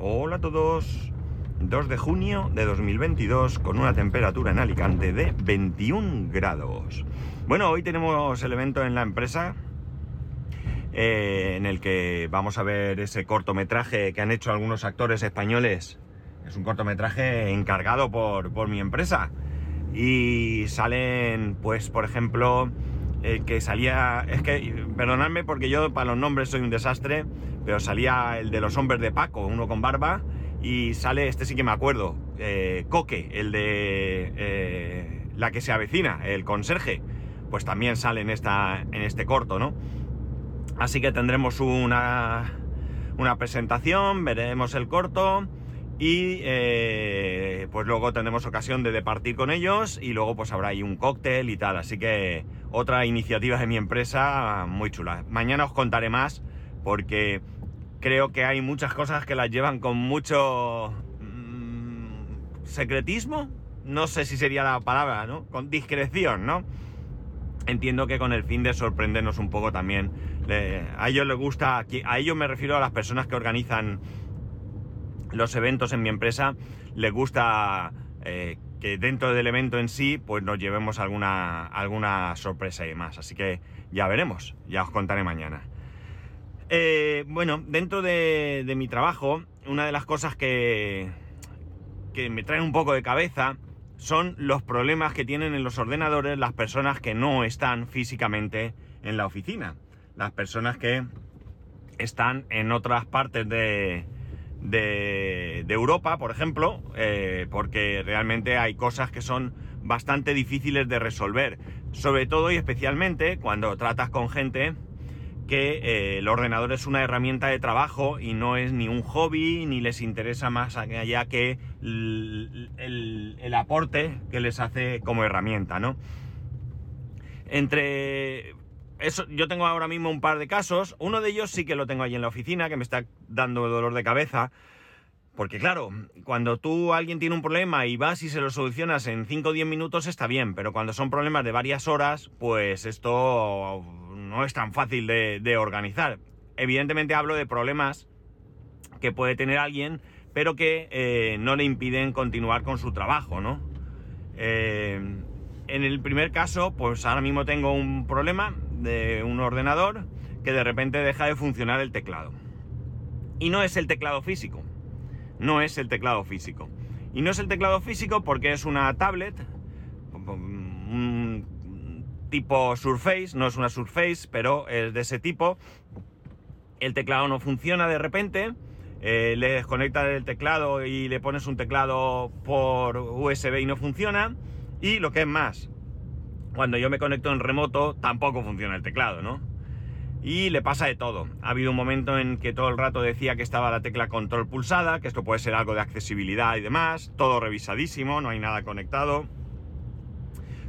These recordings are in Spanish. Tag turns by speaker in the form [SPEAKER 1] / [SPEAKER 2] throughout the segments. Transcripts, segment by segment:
[SPEAKER 1] Hola a todos. 2 de junio de 2022 con una temperatura en Alicante de 21 grados. Bueno, hoy tenemos el evento en la empresa eh, en el que vamos a ver ese cortometraje que han hecho algunos actores españoles. Es un cortometraje encargado por, por mi empresa. Y salen, pues, por ejemplo, el que salía... Es que, perdonadme porque yo para los nombres soy un desastre, pero salía el de los hombres de Paco, uno con barba, y sale, este sí que me acuerdo, eh, Coque, el de eh, la que se avecina, el conserje, pues también sale en, esta, en este corto, ¿no? Así que tendremos una, una presentación, veremos el corto y eh, pues luego tendremos ocasión de departir con ellos y luego pues habrá ahí un cóctel y tal. Así que otra iniciativa de mi empresa muy chula. Mañana os contaré más porque creo que hay muchas cosas que las llevan con mucho mm, secretismo. No sé si sería la palabra, ¿no? Con discreción, ¿no? Entiendo que con el fin de sorprendernos un poco también. a ellos les gusta, a ellos me refiero a las personas que organizan los eventos en mi empresa, les gusta eh, que dentro del evento en sí, pues nos llevemos alguna, alguna sorpresa y demás. Así que ya veremos, ya os contaré mañana. Eh, bueno, dentro de, mi trabajo, una de las cosas que, que me traen un poco de cabeza son los problemas que tienen en los ordenadores las personas que no están físicamente en la oficina. Las personas que están en otras partes de, de, Europa, por ejemplo, eh, porque realmente hay cosas que son bastante difíciles de resolver. Sobre todo y especialmente cuando tratas con gente que eh, el ordenador es una herramienta de trabajo y no es ni un hobby, ni les interesa más allá que el, aporte que les hace como herramienta, ¿no? Entre yo tengo ahora mismo un par de casos. Uno de ellos sí que lo tengo ahí en la oficina, que me está dando dolor de cabeza. Porque claro, cuando tú alguien tiene un problema y vas y se lo solucionas en 5 o 10 minutos está bien, pero cuando son problemas de varias horas, pues esto no es tan fácil de, organizar. Evidentemente hablo de problemas que puede tener alguien, pero que eh, no le impiden continuar con su trabajo, ¿no? Eh, en el primer caso, pues ahora mismo tengo un problema de un ordenador que de repente deja de funcionar el teclado. Y no es el teclado físico. No es el teclado físico. Y no es el teclado físico porque es una tablet, tipo Surface, no es una Surface, pero es de ese tipo. El teclado no funciona de repente, eh, le desconectas el teclado y le pones un teclado por USB y no funciona. Y lo que es más, cuando yo me conecto en remoto tampoco funciona el teclado, ¿no? Y le pasa de todo. Ha habido un momento en que todo el rato decía que estaba la tecla control pulsada, que esto puede ser algo de accesibilidad y demás, todo revisadísimo, no hay nada conectado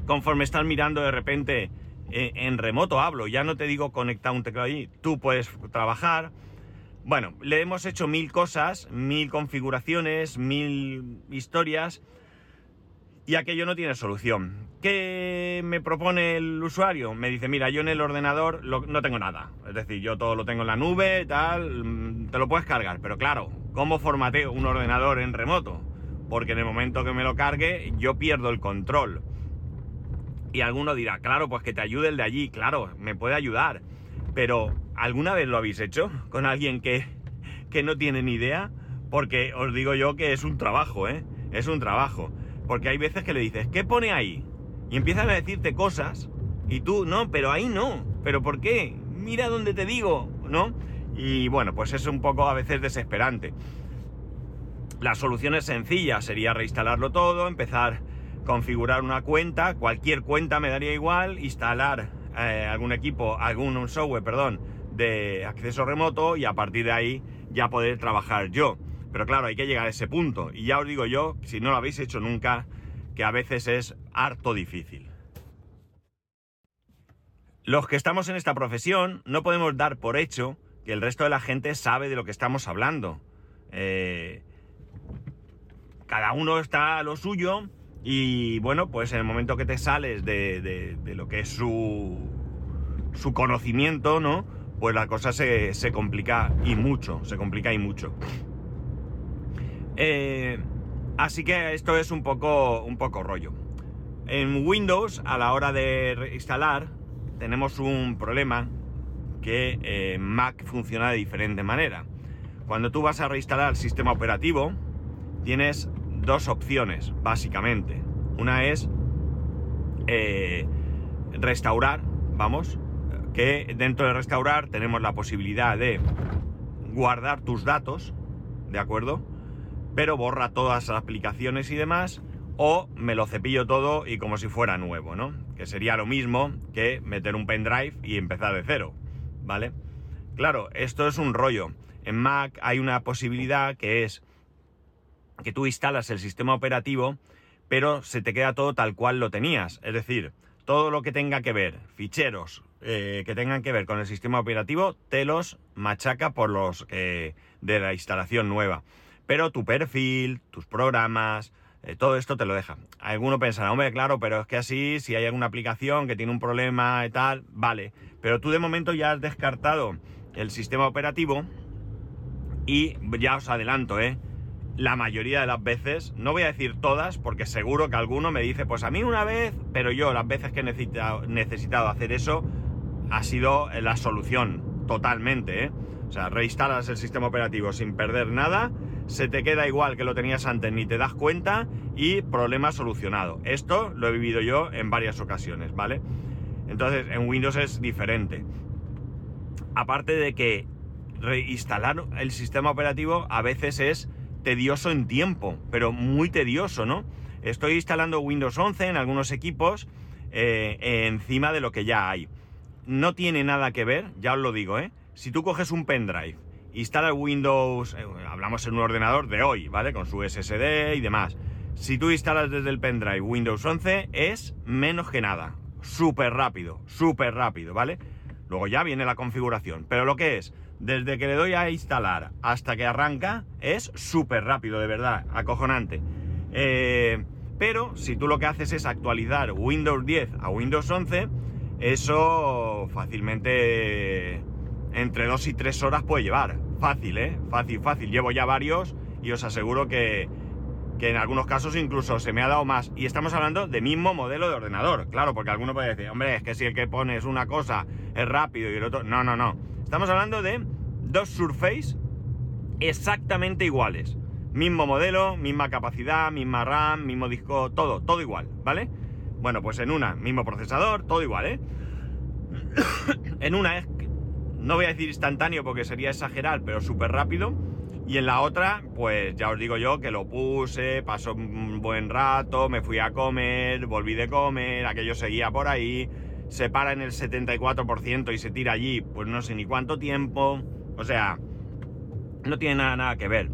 [SPEAKER 1] conforme estás mirando de repente eh, en remoto hablo, ya no te digo conectar un teclado ahí, tú puedes trabajar. Bueno, le hemos hecho mil cosas, mil configuraciones, mil historias y aquello no tiene solución. ¿Qué me propone el usuario? Me dice, mira, yo en el ordenador no tengo nada. Es decir, yo todo lo tengo en la nube, tal, mm, te lo puedes cargar. Pero claro, ¿cómo formateo un ordenador en remoto? Porque en el momento que me lo cargue, yo pierdo el control. Y alguno dirá, claro, pues que te ayude el de allí, claro, me puede ayudar. Pero, ¿alguna vez lo habéis hecho con alguien que, que no tiene ni idea? Porque os digo yo que es un trabajo, ¿eh? Es un trabajo. Porque hay veces que le dices, ¿qué pone ahí? Y empiezan a decirte cosas y tú, no, pero ahí no. ¿Pero por qué? Mira donde te digo, ¿no? Y bueno, pues es un poco a veces desesperante. La solución es sencilla, sería reinstalarlo todo, empezar configurar una cuenta, cualquier cuenta me daría igual, instalar eh, algún equipo, algún software, perdón, de acceso remoto y a partir de ahí ya poder trabajar yo. Pero claro, hay que llegar a ese punto. Y ya os digo yo, si no lo habéis hecho nunca, que a veces es harto difícil. Los que estamos en esta profesión no podemos dar por hecho que el resto de la gente sabe de lo que estamos hablando. Eh, cada uno está a lo suyo y bueno, pues en el momento que te sales de, lo que es su, su conocimiento, ¿no? Pues la cosa se, se, complica y mucho, se complica y mucho. Eh, así que esto es un poco, un poco rollo. En Windows, a la hora de instalar, tenemos un problema que eh, Mac funciona de diferente manera. Cuando tú vas a reinstalar el sistema operativo, tienes dos opciones, básicamente. Una es eh, restaurar, vamos, que dentro de restaurar tenemos la posibilidad de guardar tus datos, ¿de acuerdo? Pero borra todas las aplicaciones y demás, o me lo cepillo todo y como si fuera nuevo, ¿no? Que sería lo mismo que meter un pendrive y empezar de cero, ¿vale? Claro, esto es un rollo. En Mac hay una posibilidad que es que tú instalas el sistema operativo, pero se te queda todo tal cual lo tenías. Es decir, todo lo que tenga que ver, ficheros eh, que tengan que ver con el sistema operativo, te los machaca por los de la instalación nueva. Pero tu perfil, tus programas, eh, todo esto te lo deja. Alguno pensará, hombre, claro, pero es que así, si hay alguna aplicación que tiene un problema y tal, vale. Pero tú de momento ya has descartado el sistema operativo y ya os adelanto, ¿eh? la mayoría de las veces, no voy a decir todas, porque seguro que alguno me dice, pues a mí una vez, pero yo las veces que he necesitado, hacer eso, ha sido la solución, totalmente, ¿eh? O sea, reinstalas el sistema operativo sin perder nada, se te queda igual que lo tenías antes, ni te das cuenta, y problema solucionado. Esto lo he vivido yo en varias ocasiones, ¿vale? Entonces, en Windows es diferente. Aparte de que reinstalar el sistema operativo a veces es tedioso en tiempo, pero muy tedioso, ¿no? Estoy instalando Windows 11 en algunos equipos eh, encima de lo que ya hay. No tiene nada que ver, ya os lo digo, ¿eh? Si tú coges un pendrive, instalas Windows, eh, hablamos en un ordenador de hoy, ¿vale? Con su SSD y demás. Si tú instalas desde el pendrive Windows 11, es menos que nada. Súper rápido, súper rápido, ¿vale? Luego ya viene la configuración. Pero lo que es, desde que le doy a instalar hasta que arranca, es súper rápido, de verdad, acojonante. Eh, pero si tú lo que haces es actualizar Windows 10 a Windows 11, eso fácilmente entre 2 y 3 horas puede llevar. Fácil, ¿eh? Fácil, fácil. Llevo ya varios y os aseguro que, que en algunos casos incluso se me ha dado más. Y estamos hablando de mismo modelo de ordenador. Claro, porque alguno puede decir, hombre, es que si el que pones una cosa es rápido y el otro... No, no, no. Estamos hablando de dos Surface exactamente iguales. Mismo modelo, misma capacidad, misma RAM, mismo disco, todo, todo igual, ¿vale? Bueno, pues en una, mismo procesador, todo igual, ¿eh? en una es, no voy a decir instantáneo porque sería exagerar, pero súper rápido. Y en la otra, pues ya os digo yo que lo puse, pasó un buen rato, me fui a comer, volví de comer, aquello seguía por ahí, se para en el 74% y se tira allí, pues no sé ni cuánto tiempo. O sea, no tiene nada, nada que ver.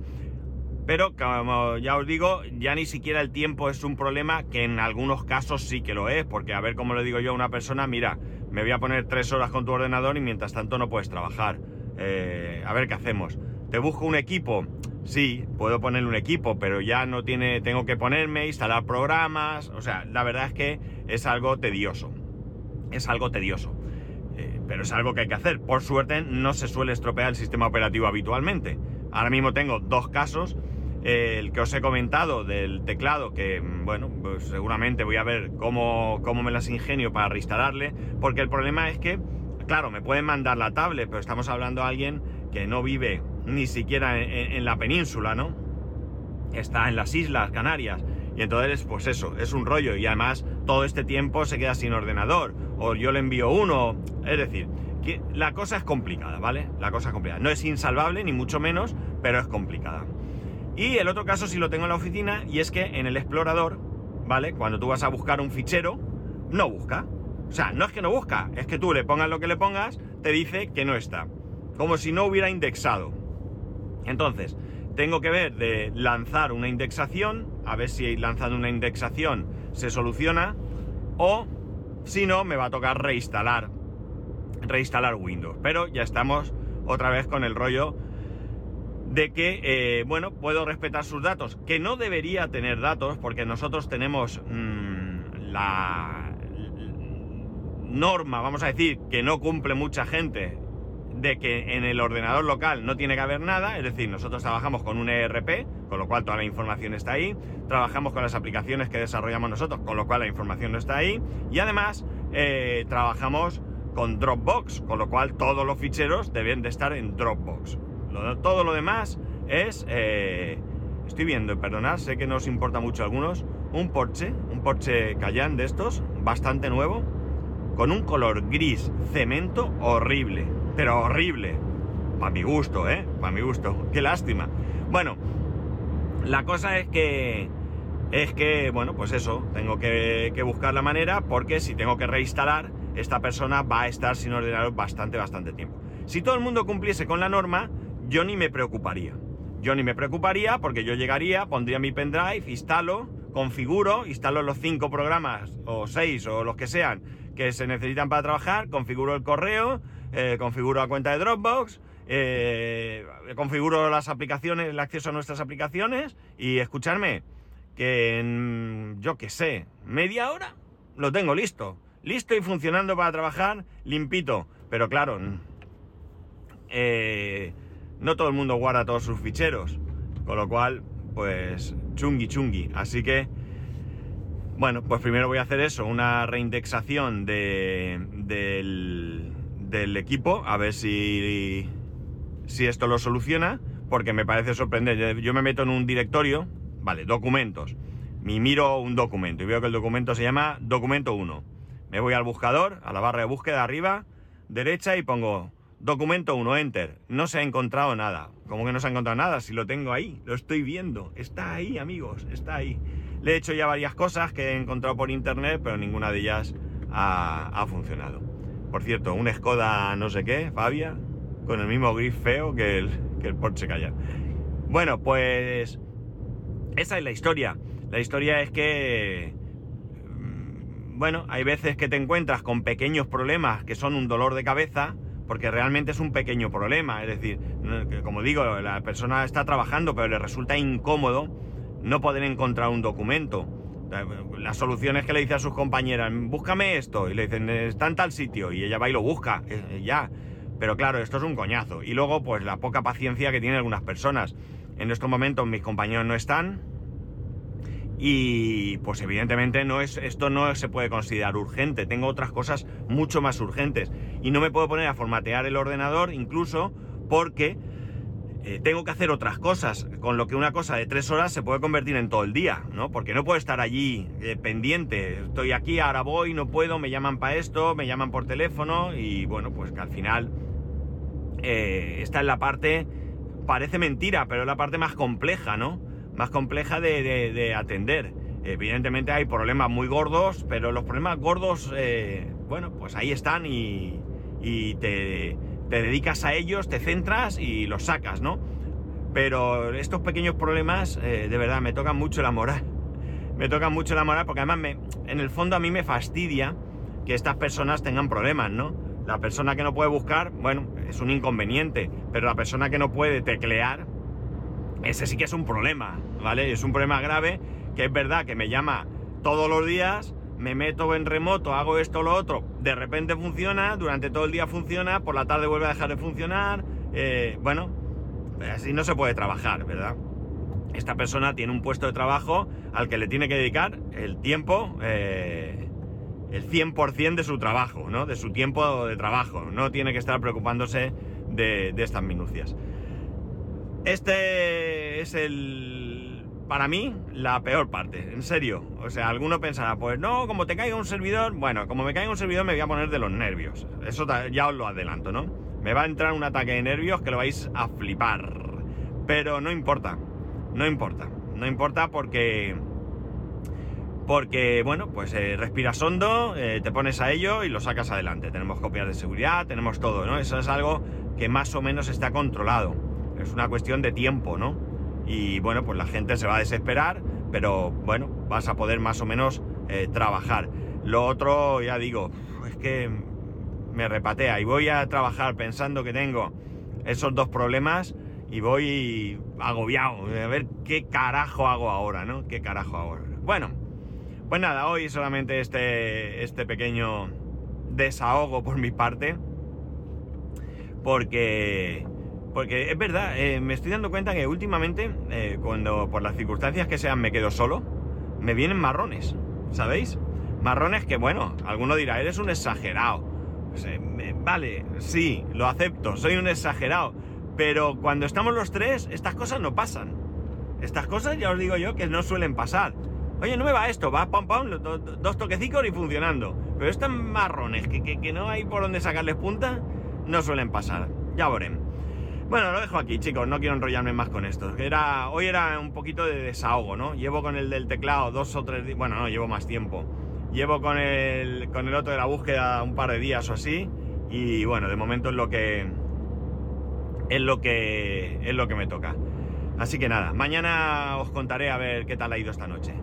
[SPEAKER 1] Pero como ya os digo, ya ni siquiera el tiempo es un problema, que en algunos casos sí que lo es, porque a ver cómo le digo yo a una persona, mira, me voy a poner tres horas con tu ordenador y mientras tanto no puedes trabajar. Eh, a ver qué hacemos. ¿Te busco un equipo? Sí, puedo poner un equipo, pero ya no tiene, tengo que ponerme, instalar programas, o sea, la verdad es que es algo tedioso es algo tedioso. Eh, pero es algo que hay que hacer. Por suerte no se suele estropear el sistema operativo habitualmente. Ahora mismo tengo dos casos. El que os he comentado del teclado, que bueno, pues seguramente voy a ver cómo, cómo me las ingenio para reinstalarle. Porque el problema es que, claro, me pueden mandar la tablet, pero estamos hablando de alguien que no vive ni siquiera en la península, ¿no? Está en las Islas Canarias. Y entonces, pues eso, es un rollo. Y además, todo este tiempo se queda sin ordenador. O yo le envío uno. Es decir, que la cosa es complicada, ¿vale? La cosa es complicada. No es insalvable, ni mucho menos, pero es complicada. Y el otro caso sí lo tengo en la oficina, y es que en el explorador, ¿vale? Cuando tú vas a buscar un fichero, no busca. O sea, no es que no busca, es que tú le pongas lo que le pongas, te dice que no está. Como si no hubiera indexado. Entonces, tengo que ver de lanzar una indexación, a ver si lanzando una indexación se soluciona, o si no, me va a tocar reinstalar, reinstalar Windows. Pero ya estamos otra vez con el rollo de que, eh, bueno, puedo respetar sus datos, que no debería tener datos porque nosotros tenemos mm, la norma, vamos a decir, que no cumple mucha gente de que en el ordenador local no tiene que haber nada, es decir, nosotros trabajamos con un ERP, con lo cual toda la información está ahí, trabajamos con las aplicaciones que desarrollamos nosotros, con lo cual la información no está ahí, y además eh, trabajamos con Dropbox, con lo cual todos los ficheros deben de estar en Dropbox. Todo lo demás es... Eh, estoy viendo, perdonad, sé que no os importa mucho a algunos, un Porsche, un Porsche Cayenne de estos, bastante nuevo, con un color gris cemento horrible, pero horrible. Para mi gusto, ¿eh? Para mi gusto. Qué lástima. Bueno, la cosa es que... Es que, bueno, pues eso, tengo que, buscar la manera porque si tengo que reinstalar, esta persona va a estar sin ordenador bastante, bastante tiempo. Si todo el mundo cumpliese con la norma, yo ni me preocuparía. Yo ni me preocuparía porque yo llegaría, pondría mi pendrive, instalo, configuro, instalo los cinco programas o seis o los que sean que se necesitan para trabajar, configuro el correo, eh, configuro la cuenta de Dropbox, eh, configuro las aplicaciones, el acceso a nuestras aplicaciones y escucharme que en, yo que sé, media hora lo tengo listo. Listo y funcionando para trabajar, limpito. Pero claro, eh, no todo el mundo guarda todos sus ficheros. Con lo cual, pues chungui chungui. Así que bueno, pues primero voy a hacer eso, una reindexación del, equipo, a ver si, si esto lo soluciona, porque me parece sorprendente. Yo me meto en un directorio, vale, documentos, y miro un documento y veo que el documento se llama documento 1. Me voy al buscador, a la barra de búsqueda arriba, derecha y pongo documento 1, enter. No se ha encontrado nada. ¿Cómo que no se ha encontrado nada? Si lo tengo ahí, lo estoy viendo. Está ahí, amigos, está ahí. Le he hecho ya varias cosas que he encontrado por internet, pero ninguna de ellas ha, funcionado. Por cierto, un Skoda no sé qué, Fabia, con el mismo gris feo que el, que el Porsche Cayenne. Bueno, pues esa es la historia. La historia es que, mm, bueno, hay veces que te encuentras con pequeños problemas que son un dolor de cabeza, porque realmente es un pequeño problema. Es decir, como digo, la persona está trabajando, pero le resulta incómodo no poder encontrar un documento. Las soluciones que le dice a sus compañeras, búscame esto, y le dicen, está en tal sitio, y ella va y lo busca, eh, ya. Pero claro, esto es un coñazo. Y luego, pues la poca paciencia que tienen algunas personas. En estos momentos mis compañeros no están. Y pues evidentemente no es, esto no se puede considerar urgente. Tengo otras cosas mucho más urgentes. Y no me puedo poner a formatear el ordenador incluso porque eh, tengo que hacer otras cosas, con lo que una cosa de tres horas se puede convertir en todo el día, ¿no? Porque no puedo estar allí eh, pendiente, estoy aquí, ahora voy, no puedo, me llaman para esto, me llaman por teléfono y bueno, pues que al final eh, está en la parte, parece mentira, pero es la parte más compleja, ¿no? Más compleja de, atender. Evidentemente hay problemas muy gordos, pero los problemas gordos, bueno, pues ahí están y, te dedicas a ellos, te centras y los sacas, ¿no? Pero estos pequeños problemas, eh, de verdad, me tocan mucho la moral. Me tocan mucho la moral porque además, me, en el fondo, a mí me fastidia que estas personas tengan problemas, ¿no? La persona que no puede buscar, bueno, es un inconveniente, pero la persona que no puede teclear, ese sí que es un problema, ¿vale? Es un problema grave que es verdad que me llama todos los días, me meto en remoto, hago esto lo otro, de repente funciona, durante todo el día funciona, por la tarde vuelve a dejar de funcionar, eh, bueno, así no se puede trabajar, ¿verdad? Esta persona tiene un puesto de trabajo al que le tiene que dedicar el tiempo, eh, el 100% de su trabajo, ¿no? De su tiempo de trabajo, no tiene que estar preocupándose de estas minucias. Este es el para mí, la peor parte, en serio. O sea, alguno pensará, pues no, como te caiga un servidor, bueno, como me caiga un servidor me voy a poner de los nervios. Eso ya os lo adelanto, ¿no? Me va a entrar un ataque de nervios que lo vais a flipar. Pero no importa, no importa, no importa porque... Porque, bueno, pues eh, respiras hondo, eh, te pones a ello y lo sacas adelante. Tenemos copias de seguridad, tenemos todo, ¿no? Eso es algo que más o menos está controlado. Es una cuestión de tiempo, ¿no? Y bueno, pues la gente se va a desesperar, pero bueno, vas a poder más o menos eh, trabajar. Lo otro, ya digo, es que me repatea y voy a trabajar pensando que tengo esos dos problemas y voy agobiado. A ver qué carajo hago ahora, ¿no? ¿Qué carajo ahora? Bueno, pues nada, hoy solamente este, este pequeño desahogo por mi parte porque, porque es verdad, eh, me estoy dando cuenta que últimamente, eh, cuando por las circunstancias que sean me quedo solo, me vienen marrones, ¿sabéis? Marrones que, bueno, alguno dirá, eres un exagerado. Pues, eh, vale, sí, lo acepto, soy un exagerado. Pero cuando estamos los tres, estas cosas no pasan. Estas cosas ya os digo yo que no suelen pasar. Oye, no me va esto, va pam pam, dos toquecicos y funcionando. Pero estos marrones que, que, no hay por dónde sacarles punta, no suelen pasar. Ya veremos. Bueno, lo dejo aquí, chicos, no quiero enrollarme más con esto. Era, hoy era un poquito de desahogo, ¿no? Llevo con el del teclado dos o tres días, bueno, no, llevo más tiempo. Llevo con el, con el otro de la búsqueda un par de días o así. Y bueno, de momento es lo que. Es lo que. Es lo que me toca. Así que nada, mañana os contaré a ver qué tal ha ido esta noche.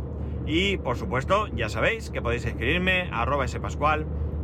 [SPEAKER 1] Y por supuesto, ya sabéis que podéis escribirme a arroba